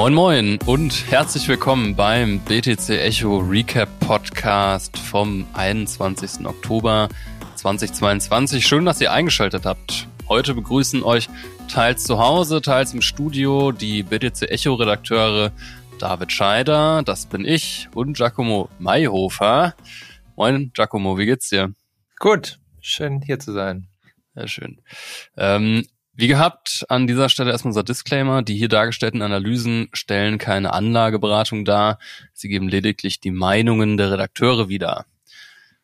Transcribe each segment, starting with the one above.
Moin Moin und herzlich willkommen beim BTC Echo Recap Podcast vom 21. Oktober 2022. Schön, dass ihr eingeschaltet habt. Heute begrüßen euch teils zu Hause, teils im Studio die BTC Echo Redakteure David Scheider, das bin ich, und Giacomo Mayhofer. Moin Giacomo, wie geht's dir? Gut, schön hier zu sein. Sehr schön. Ähm, wie gehabt, an dieser Stelle erstmal unser Disclaimer. Die hier dargestellten Analysen stellen keine Anlageberatung dar. Sie geben lediglich die Meinungen der Redakteure wieder.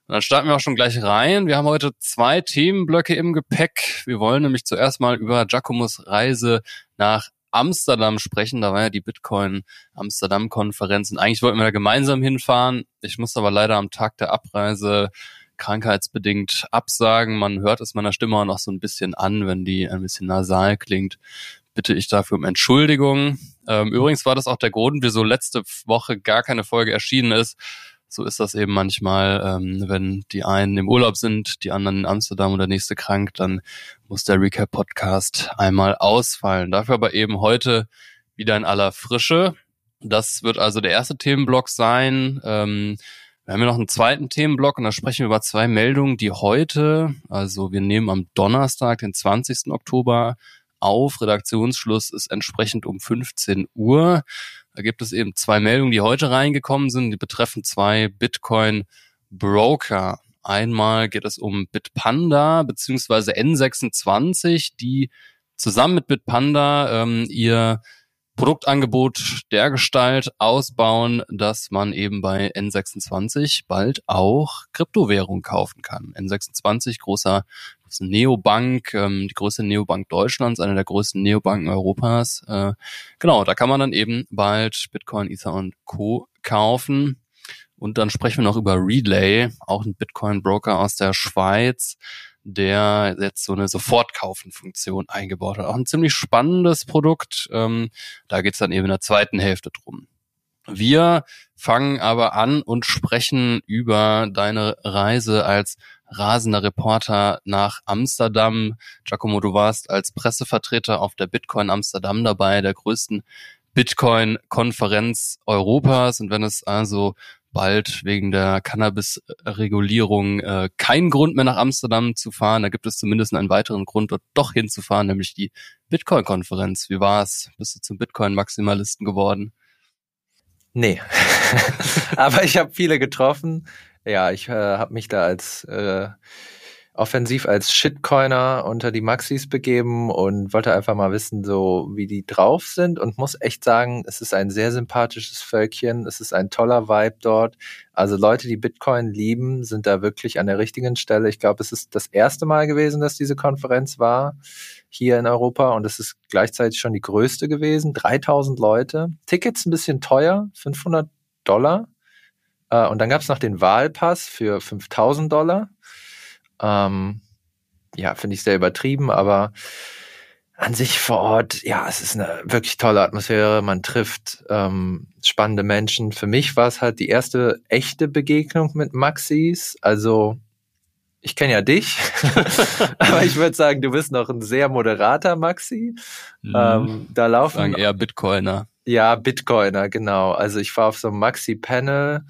Und dann starten wir auch schon gleich rein. Wir haben heute zwei Themenblöcke im Gepäck. Wir wollen nämlich zuerst mal über Giacomos Reise nach Amsterdam sprechen. Da war ja die Bitcoin Amsterdam Konferenz und eigentlich wollten wir da gemeinsam hinfahren. Ich musste aber leider am Tag der Abreise krankheitsbedingt absagen. Man hört es meiner Stimme auch noch so ein bisschen an, wenn die ein bisschen nasal klingt. Bitte ich dafür um Entschuldigung. Ähm, übrigens war das auch der Grund, wieso letzte Woche gar keine Folge erschienen ist. So ist das eben manchmal, ähm, wenn die einen im Urlaub sind, die anderen in Amsterdam oder nächste krank, dann muss der Recap-Podcast einmal ausfallen. Dafür aber eben heute wieder in aller Frische. Das wird also der erste Themenblock sein. Ähm, wir haben ja noch einen zweiten Themenblock und da sprechen wir über zwei Meldungen, die heute, also wir nehmen am Donnerstag, den 20. Oktober auf. Redaktionsschluss ist entsprechend um 15 Uhr. Da gibt es eben zwei Meldungen, die heute reingekommen sind. Die betreffen zwei Bitcoin-Broker. Einmal geht es um Bitpanda beziehungsweise N26, die zusammen mit Bitpanda ähm, ihr Produktangebot der Gestalt ausbauen, dass man eben bei N26 bald auch Kryptowährung kaufen kann. N26, großer Neobank, ähm, die größte Neobank Deutschlands, eine der größten Neobanken Europas. Äh, genau, da kann man dann eben bald Bitcoin, Ether und Co. kaufen. Und dann sprechen wir noch über Relay, auch ein Bitcoin-Broker aus der Schweiz, der jetzt so eine Sofortkaufen-Funktion eingebaut hat. Auch ein ziemlich spannendes Produkt. Ähm, da geht's dann eben in der zweiten Hälfte drum. Wir fangen aber an und sprechen über deine Reise als rasender Reporter nach Amsterdam. Giacomo, du warst als Pressevertreter auf der Bitcoin Amsterdam dabei, der größten Bitcoin-Konferenz Europas. Und wenn es also bald wegen der Cannabis-Regulierung äh, keinen Grund mehr nach Amsterdam zu fahren. Da gibt es zumindest einen weiteren Grund, dort doch hinzufahren, nämlich die Bitcoin-Konferenz. Wie war's? Bist du zum Bitcoin-Maximalisten geworden? Nee, aber ich habe viele getroffen. Ja, ich äh, habe mich da als äh, offensiv als Shitcoiner unter die Maxis begeben und wollte einfach mal wissen, so wie die drauf sind und muss echt sagen, es ist ein sehr sympathisches Völkchen, es ist ein toller Vibe dort. Also Leute, die Bitcoin lieben, sind da wirklich an der richtigen Stelle. Ich glaube, es ist das erste Mal gewesen, dass diese Konferenz war hier in Europa und es ist gleichzeitig schon die größte gewesen. 3000 Leute. Tickets ein bisschen teuer, 500 Dollar. Äh, und dann gab es noch den Wahlpass für 5000 Dollar. Ähm, ja, finde ich sehr übertrieben, aber an sich vor Ort, ja, es ist eine wirklich tolle Atmosphäre. Man trifft ähm, spannende Menschen. Für mich war es halt die erste echte Begegnung mit Maxis. Also ich kenne ja dich, aber ich würde sagen, du bist noch ein sehr moderater Maxi. Mhm. Ähm, da laufen sagen eher Bitcoiner. Ja, Bitcoiner, genau. Also ich war auf so einem Maxi-Panel,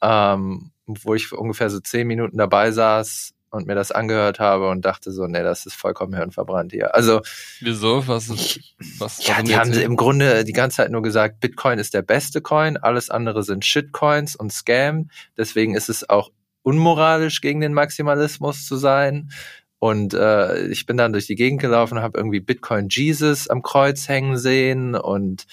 ähm, wo ich ungefähr so zehn Minuten dabei saß und mir das angehört habe und dachte so, nee, das ist vollkommen hirnverbrannt hier. Also wieso? Was ist was? Ja, die haben im Grunde die ganze Zeit nur gesagt, Bitcoin ist der beste Coin, alles andere sind Shitcoins und Scam. Deswegen ist es auch unmoralisch gegen den Maximalismus zu sein. Und äh, ich bin dann durch die Gegend gelaufen, habe irgendwie Bitcoin Jesus am Kreuz hängen sehen und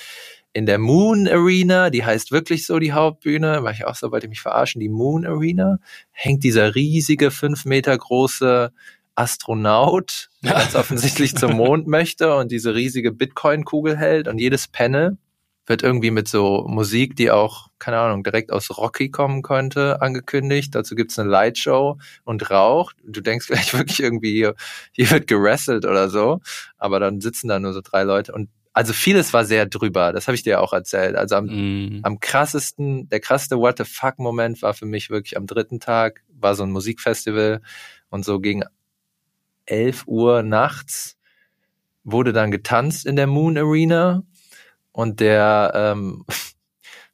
in der Moon Arena, die heißt wirklich so die Hauptbühne, war ich auch so, wollte mich verarschen, die Moon Arena, hängt dieser riesige, fünf Meter große Astronaut, der ganz offensichtlich zum Mond möchte und diese riesige Bitcoin-Kugel hält und jedes Panel wird irgendwie mit so Musik, die auch, keine Ahnung, direkt aus Rocky kommen könnte, angekündigt. Dazu gibt's eine Lightshow und Rauch. Du denkst gleich wirklich irgendwie, hier, hier wird gerasselt oder so. Aber dann sitzen da nur so drei Leute und also vieles war sehr drüber, das habe ich dir auch erzählt. Also am, mm. am krassesten, der krasseste What the fuck Moment war für mich wirklich am dritten Tag, war so ein Musikfestival und so gegen 11 Uhr nachts wurde dann getanzt in der Moon Arena und der ähm,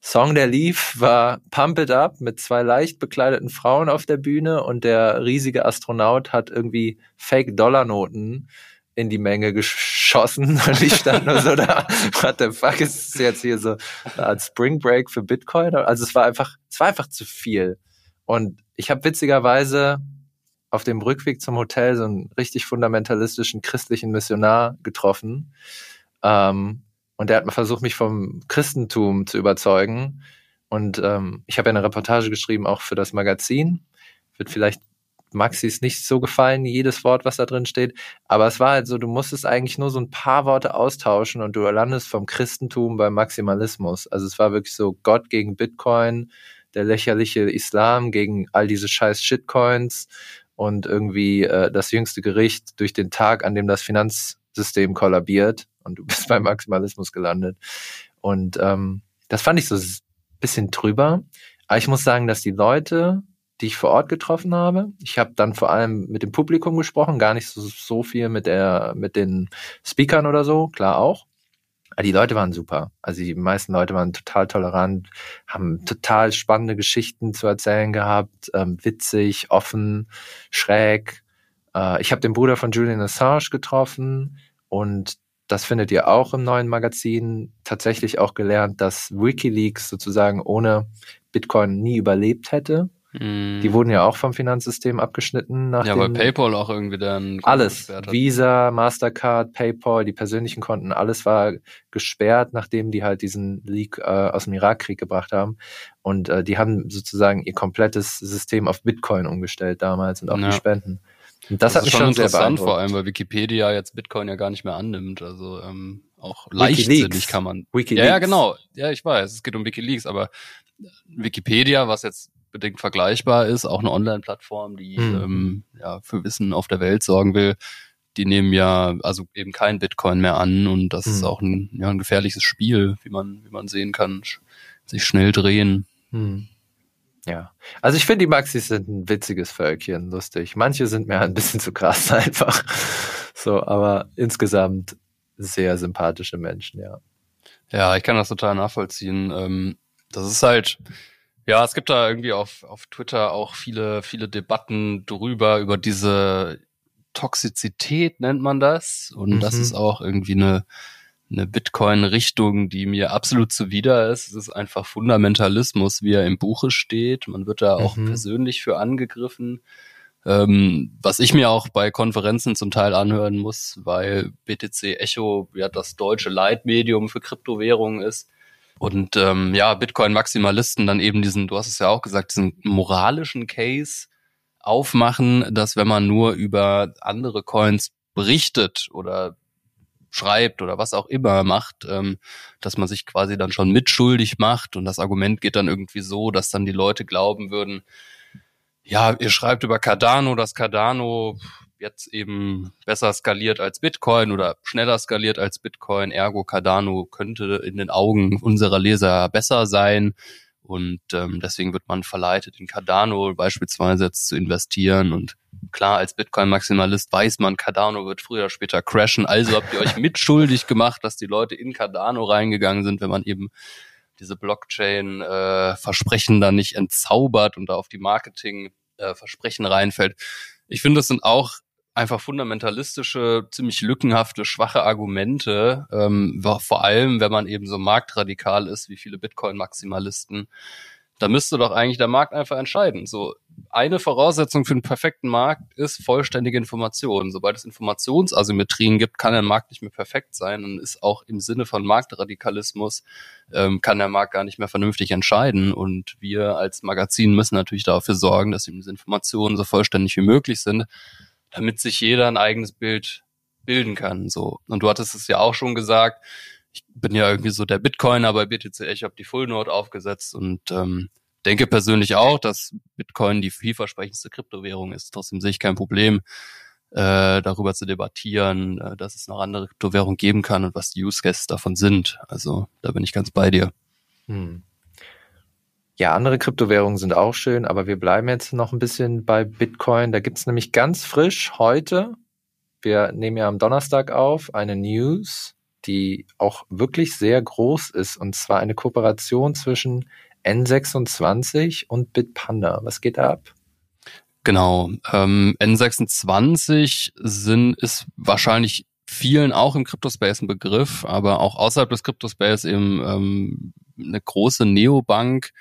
Song, der lief, war Pump It Up mit zwei leicht bekleideten Frauen auf der Bühne und der riesige Astronaut hat irgendwie Fake-Dollarnoten in die Menge geschossen und ich stand nur so da, what the fuck ist das jetzt hier so eine Art Spring Break für Bitcoin? Also es war einfach, es war einfach zu viel. Und ich habe witzigerweise auf dem Rückweg zum Hotel so einen richtig fundamentalistischen christlichen Missionar getroffen. Ähm, und der hat versucht, mich vom Christentum zu überzeugen. Und ähm, ich habe ja eine Reportage geschrieben, auch für das Magazin. Wird vielleicht Maxis nicht so gefallen, jedes Wort, was da drin steht. Aber es war halt so, du musstest eigentlich nur so ein paar Worte austauschen und du landest vom Christentum beim Maximalismus. Also es war wirklich so Gott gegen Bitcoin, der lächerliche Islam gegen all diese scheiß Shitcoins und irgendwie äh, das jüngste Gericht durch den Tag, an dem das Finanzsystem kollabiert und du bist beim Maximalismus gelandet. Und ähm, das fand ich so ein bisschen drüber. Aber ich muss sagen, dass die Leute, die ich vor Ort getroffen habe, ich habe dann vor allem mit dem Publikum gesprochen, gar nicht so, so viel mit der, mit den Speakern oder so, klar auch. Aber die Leute waren super. Also die meisten Leute waren total tolerant, haben total spannende Geschichten zu erzählen gehabt, ähm, witzig, offen, schräg. Äh, ich habe den Bruder von Julian Assange getroffen und das findet ihr auch im neuen Magazin, tatsächlich auch gelernt, dass Wikileaks sozusagen ohne Bitcoin nie überlebt hätte. Mm. Die wurden ja auch vom Finanzsystem abgeschnitten. Nach ja, weil PayPal auch irgendwie dann alles, Visa, Mastercard, PayPal, die persönlichen Konten, alles war gesperrt, nachdem die halt diesen Leak äh, aus dem Irakkrieg gebracht haben. Und äh, die haben sozusagen ihr komplettes System auf Bitcoin umgestellt damals und auch ja. die Spenden. Und das, das hat mich schon, interessant, vor allem, weil Wikipedia jetzt Bitcoin ja gar nicht mehr annimmt. Also ähm, auch leichtsinnig kann man. Wikileaks. Ja, ja, genau. Ja, ich weiß, es geht um Wikileaks, aber Wikipedia, was jetzt bedingt vergleichbar ist, auch eine Online-Plattform, die mhm. ähm, ja, für Wissen auf der Welt sorgen will, die nehmen ja also eben kein Bitcoin mehr an und das mhm. ist auch ein, ja, ein gefährliches Spiel, wie man, wie man sehen kann, sich schnell drehen. Mhm. Ja. Also ich finde, die Maxis sind ein witziges Völkchen, lustig. Manche sind mir ein bisschen zu krass einfach. So, aber insgesamt sehr sympathische Menschen, ja. Ja, ich kann das total nachvollziehen. Ähm, das ist halt, ja, es gibt da irgendwie auf, auf Twitter auch viele, viele Debatten drüber, über diese Toxizität nennt man das. Und mhm. das ist auch irgendwie eine, eine Bitcoin-Richtung, die mir absolut zuwider ist. Es ist einfach Fundamentalismus, wie er im Buche steht. Man wird da auch mhm. persönlich für angegriffen. Ähm, was ich mir auch bei Konferenzen zum Teil anhören muss, weil BTC Echo ja das deutsche Leitmedium für Kryptowährungen ist. Und ähm, ja, Bitcoin-Maximalisten dann eben diesen, du hast es ja auch gesagt, diesen moralischen Case aufmachen, dass wenn man nur über andere Coins berichtet oder schreibt oder was auch immer macht, ähm, dass man sich quasi dann schon mitschuldig macht. Und das Argument geht dann irgendwie so, dass dann die Leute glauben würden, ja, ihr schreibt über Cardano, dass Cardano jetzt eben besser skaliert als Bitcoin oder schneller skaliert als Bitcoin, ergo Cardano könnte in den Augen unserer Leser besser sein. Und ähm, deswegen wird man verleitet, in Cardano beispielsweise jetzt zu investieren. Und klar, als Bitcoin-Maximalist weiß man, Cardano wird früher oder später crashen. Also habt ihr euch mitschuldig gemacht, dass die Leute in Cardano reingegangen sind, wenn man eben diese Blockchain-Versprechen äh, dann nicht entzaubert und da auf die Marketing-Versprechen äh, reinfällt. Ich finde, das sind auch einfach fundamentalistische, ziemlich lückenhafte, schwache Argumente, ähm, vor allem wenn man eben so marktradikal ist wie viele Bitcoin-Maximalisten. Da müsste doch eigentlich der Markt einfach entscheiden. So eine Voraussetzung für einen perfekten Markt ist vollständige Information. Sobald es Informationsasymmetrien gibt, kann der Markt nicht mehr perfekt sein und ist auch im Sinne von Marktradikalismus ähm, kann der Markt gar nicht mehr vernünftig entscheiden. Und wir als Magazin müssen natürlich dafür sorgen, dass diese Informationen so vollständig wie möglich sind damit sich jeder ein eigenes Bild bilden kann. So. Und du hattest es ja auch schon gesagt, ich bin ja irgendwie so der Bitcoiner bei BTC, ich habe die Full Note aufgesetzt und ähm, denke persönlich auch, dass Bitcoin die vielversprechendste Kryptowährung ist. Trotzdem sehe ich kein Problem, äh, darüber zu debattieren, äh, dass es noch andere Kryptowährungen geben kann und was die Use Cases davon sind. Also da bin ich ganz bei dir. Hm. Ja, andere Kryptowährungen sind auch schön, aber wir bleiben jetzt noch ein bisschen bei Bitcoin. Da gibt's nämlich ganz frisch heute, wir nehmen ja am Donnerstag auf, eine News, die auch wirklich sehr groß ist. Und zwar eine Kooperation zwischen N26 und Bitpanda. Was geht da ab? Genau. Ähm, N26 sind, ist wahrscheinlich vielen auch im Cryptospace ein Begriff, aber auch außerhalb des Cryptospace eben ähm, eine große Neobank,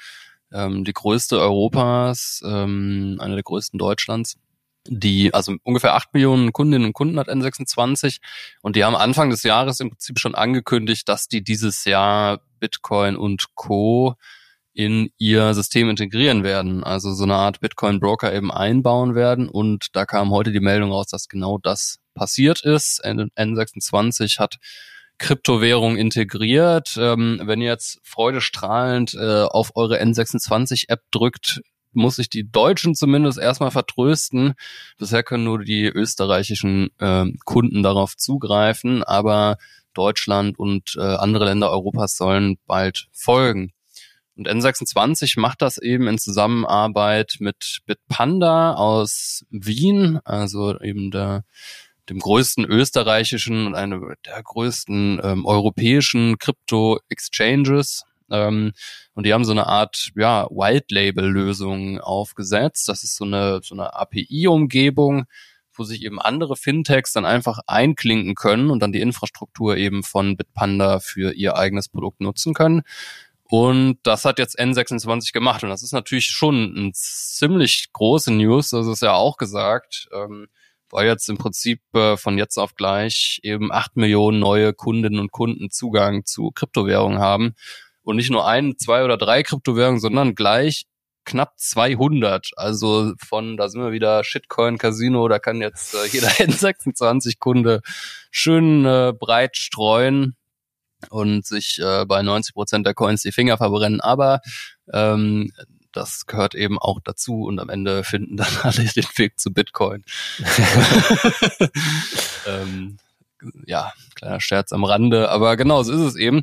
ähm, die größte Europas, ähm, eine der größten Deutschlands die, also ungefähr acht Millionen Kundinnen und Kunden hat N26 und die haben Anfang des Jahres im Prinzip schon angekündigt, dass die dieses Jahr Bitcoin und Co. in ihr System integrieren werden, also so eine Art Bitcoin-Broker eben einbauen werden und da kam heute die Meldung raus, dass genau das passiert ist. N26 hat Kryptowährung integriert. Ähm, wenn ihr jetzt freudestrahlend äh, auf eure N26-App drückt, muss ich die Deutschen zumindest erstmal vertrösten. Bisher können nur die österreichischen äh, Kunden darauf zugreifen, aber Deutschland und äh, andere Länder Europas sollen bald folgen. Und N26 macht das eben in Zusammenarbeit mit Bitpanda aus Wien, also eben der, dem größten österreichischen und einer der größten ähm, europäischen Krypto-Exchanges ähm, und die haben so eine Art ja, White-Label-Lösung aufgesetzt. Das ist so eine, so eine API-Umgebung, wo sich eben andere Fintechs dann einfach einklinken können und dann die Infrastruktur eben von Bitpanda für ihr eigenes Produkt nutzen können. Und das hat jetzt N26 gemacht. Und das ist natürlich schon ein ziemlich große News, das ist ja auch gesagt, ähm, weil jetzt im Prinzip äh, von jetzt auf gleich eben acht Millionen neue Kundinnen und Kunden Zugang zu Kryptowährungen haben und nicht nur ein, zwei oder drei Kryptowährungen, sondern gleich knapp 200. Also von, da sind wir wieder Shitcoin Casino, da kann jetzt äh, jeder N26-Kunde schön äh, breit streuen und sich äh, bei 90 Prozent der Coins die Finger verbrennen. Aber ähm, das gehört eben auch dazu und am Ende finden dann alle den Weg zu Bitcoin. ähm, ja, kleiner Scherz am Rande, aber genau so ist es eben.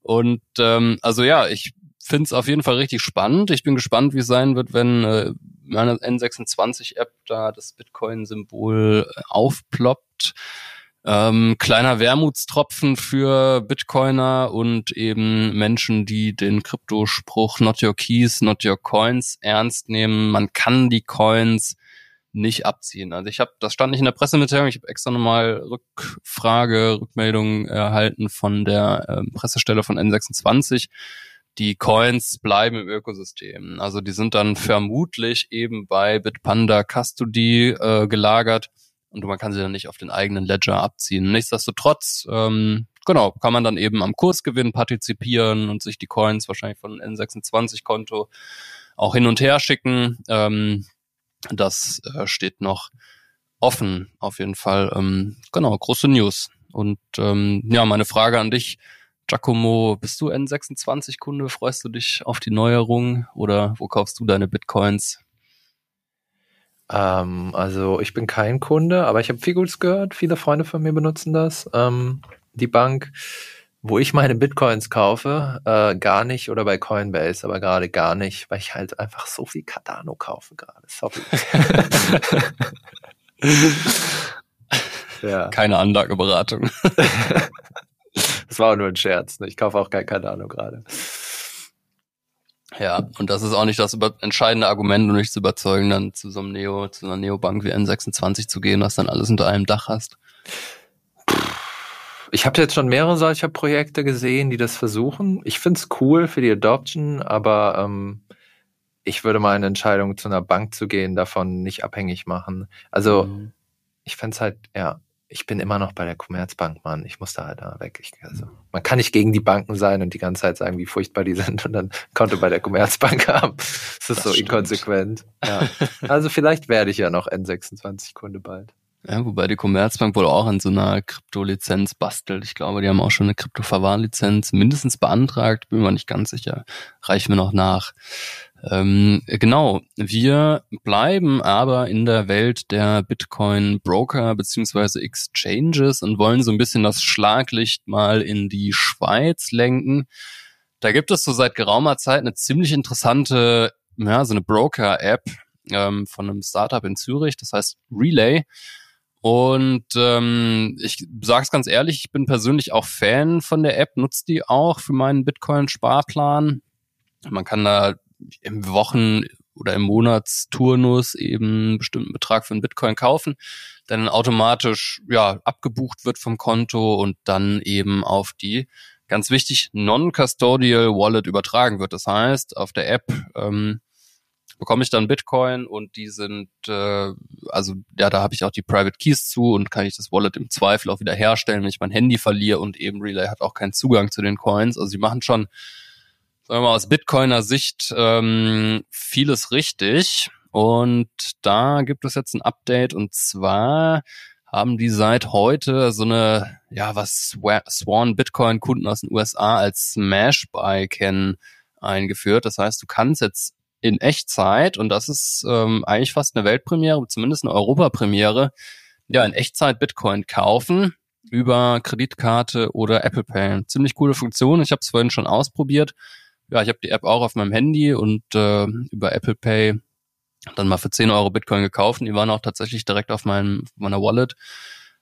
Und ähm, also ja, ich finde es auf jeden Fall richtig spannend. Ich bin gespannt, wie es sein wird, wenn äh, meine N26-App da das Bitcoin-Symbol äh, aufploppt. Ähm, kleiner Wermutstropfen für Bitcoiner und eben Menschen, die den Kryptospruch Not Your Keys, Not Your Coins ernst nehmen. Man kann die Coins nicht abziehen. Also ich habe, das stand nicht in der Pressemitteilung, ich habe extra nochmal Rückfrage, Rückmeldung erhalten von der äh, Pressestelle von N26. Die Coins bleiben im Ökosystem. Also die sind dann vermutlich eben bei Bitpanda Custody äh, gelagert und man kann sie dann nicht auf den eigenen Ledger abziehen. Nichtsdestotrotz, ähm, genau, kann man dann eben am Kursgewinn partizipieren und sich die Coins wahrscheinlich von N26-Konto auch hin und her schicken. Ähm, das äh, steht noch offen, auf jeden Fall. Ähm, genau, große News. Und ähm, ja, meine Frage an dich, Giacomo, bist du N26-Kunde? Freust du dich auf die Neuerung oder wo kaufst du deine Bitcoins? Ähm, also ich bin kein Kunde, aber ich habe viel Gutes gehört. Viele Freunde von mir benutzen das. Ähm, die Bank wo ich meine Bitcoins kaufe, äh, gar nicht oder bei Coinbase, aber gerade gar nicht, weil ich halt einfach so viel Cardano kaufe gerade. Sorry. ja. Keine Anlageberatung. das war auch nur ein Scherz. Ne? Ich kaufe auch kein Cardano gerade. Ja, und das ist auch nicht das entscheidende Argument, um dich zu überzeugen, dann zu so einem Neo, zu einer Neobank wie N26 zu gehen, was dann alles unter einem Dach hast. Ich habe jetzt schon mehrere solcher Projekte gesehen, die das versuchen. Ich find's cool für die Adoption, aber ähm, ich würde meine Entscheidung, zu einer Bank zu gehen, davon nicht abhängig machen. Also mhm. ich fände halt, ja, ich bin immer noch bei der Commerzbank, Mann. Ich muss da halt da weg. Ich, also, man kann nicht gegen die Banken sein und die ganze Zeit sagen, wie furchtbar die sind und dann Konto bei der Commerzbank haben. Das ist das so stimmt. inkonsequent. Ja. Also vielleicht werde ich ja noch N26-Kunde bald. Ja, wobei die Commerzbank wohl auch an so einer Kryptolizenz bastelt. Ich glaube, die haben auch schon eine Kryptoverwahrlizenz mindestens beantragt, bin mir nicht ganz sicher. Reichen wir noch nach. Ähm, genau, wir bleiben aber in der Welt der Bitcoin-Broker beziehungsweise Exchanges und wollen so ein bisschen das Schlaglicht mal in die Schweiz lenken. Da gibt es so seit geraumer Zeit eine ziemlich interessante, ja, so eine Broker-App ähm, von einem Startup in Zürich, das heißt Relay. Und ähm, ich sage es ganz ehrlich, ich bin persönlich auch Fan von der App, nutze die auch für meinen Bitcoin-Sparplan. Man kann da im Wochen- oder im Monatsturnus eben einen bestimmten Betrag für einen Bitcoin kaufen, dann automatisch ja abgebucht wird vom Konto und dann eben auf die ganz wichtig non-custodial Wallet übertragen wird. Das heißt, auf der App ähm, bekomme ich dann Bitcoin und die sind, äh, also ja, da habe ich auch die Private Keys zu und kann ich das Wallet im Zweifel auch wieder herstellen, wenn ich mein Handy verliere und eben Relay hat auch keinen Zugang zu den Coins. Also sie machen schon, sagen wir mal, aus Bitcoiner Sicht ähm, vieles richtig. Und da gibt es jetzt ein Update und zwar haben die seit heute so eine, ja, was Swan Bitcoin Kunden aus den USA als Smash Buy kennen eingeführt. Das heißt, du kannst jetzt in Echtzeit, und das ist ähm, eigentlich fast eine Weltpremiere, zumindest eine Europapremiere, ja, in Echtzeit Bitcoin kaufen über Kreditkarte oder Apple Pay. Ziemlich coole Funktion. Ich habe es vorhin schon ausprobiert. Ja, ich habe die App auch auf meinem Handy und äh, über Apple Pay dann mal für 10 Euro Bitcoin gekauft. Und die waren auch tatsächlich direkt auf meinem, meiner Wallet.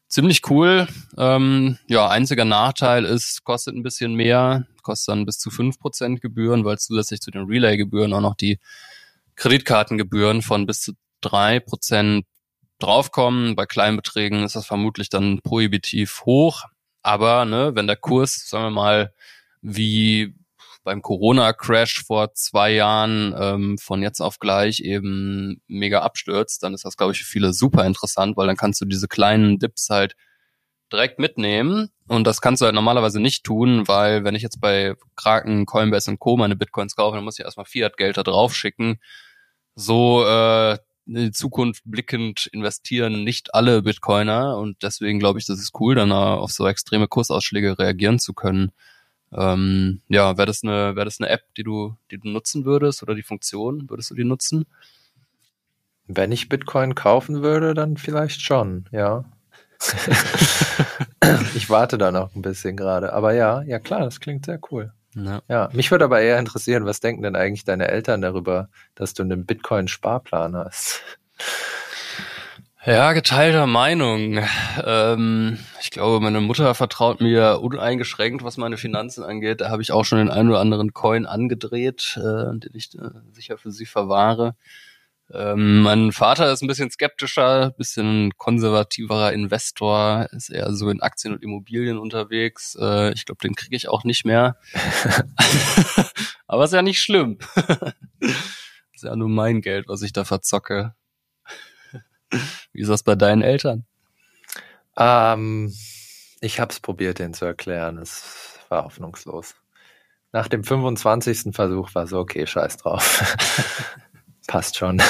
Ziemlich cool. Ähm, ja, einziger Nachteil ist, kostet ein bisschen mehr, kostet dann bis zu fünf Prozent Gebühren, weil zusätzlich zu den Relay-Gebühren auch noch die Kreditkartengebühren von bis zu drei Prozent draufkommen. Bei kleinen Beträgen ist das vermutlich dann prohibitiv hoch. Aber ne, wenn der Kurs, sagen wir mal, wie beim Corona-Crash vor zwei Jahren ähm, von jetzt auf gleich eben mega abstürzt, dann ist das, glaube ich, für viele super interessant, weil dann kannst du diese kleinen Dips halt direkt mitnehmen. Und das kannst du halt normalerweise nicht tun, weil wenn ich jetzt bei Kraken, Coinbase und Co. meine Bitcoins kaufe, dann muss ich erstmal Fiat-Geld da drauf schicken. So äh, in die Zukunft blickend investieren nicht alle Bitcoiner und deswegen glaube ich, das ist cool, dann auf so extreme Kursausschläge reagieren zu können. Ähm, ja, wäre das eine, wäre das eine App, die du, die du nutzen würdest oder die Funktion, würdest du die nutzen? Wenn ich Bitcoin kaufen würde, dann vielleicht schon, ja. ich warte da noch ein bisschen gerade. Aber ja, ja klar, das klingt sehr cool. Ja. ja. mich würde aber eher interessieren, was denken denn eigentlich deine Eltern darüber, dass du einen Bitcoin-Sparplan hast? Ja, geteilter Meinung. Ähm, ich glaube, meine Mutter vertraut mir uneingeschränkt, was meine Finanzen angeht. Da habe ich auch schon den einen oder anderen Coin angedreht, äh, den ich äh, sicher für sie verwahre. Ähm, mein Vater ist ein bisschen skeptischer, bisschen konservativerer Investor, ist eher so in Aktien und Immobilien unterwegs. Äh, ich glaube, den kriege ich auch nicht mehr. Aber ist ja nicht schlimm. ist ja nur mein Geld, was ich da verzocke. Wie ist das bei deinen Eltern? Ähm, ich habe es probiert, den zu erklären. Es war hoffnungslos. Nach dem 25. Versuch war so, okay, scheiß drauf. Passt schon.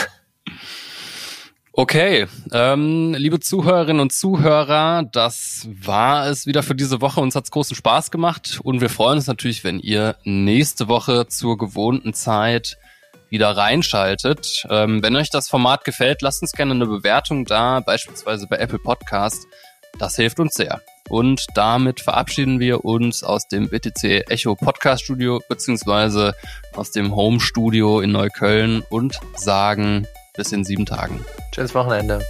Okay, ähm, liebe Zuhörerinnen und Zuhörer, das war es wieder für diese Woche. Uns hat's großen Spaß gemacht und wir freuen uns natürlich, wenn ihr nächste Woche zur gewohnten Zeit wieder reinschaltet. Ähm, wenn euch das Format gefällt, lasst uns gerne eine Bewertung da, beispielsweise bei Apple Podcast. Das hilft uns sehr. Und damit verabschieden wir uns aus dem BTC Echo Podcast Studio beziehungsweise aus dem Home Studio in Neukölln und sagen bis in sieben Tagen. Schönes Wochenende.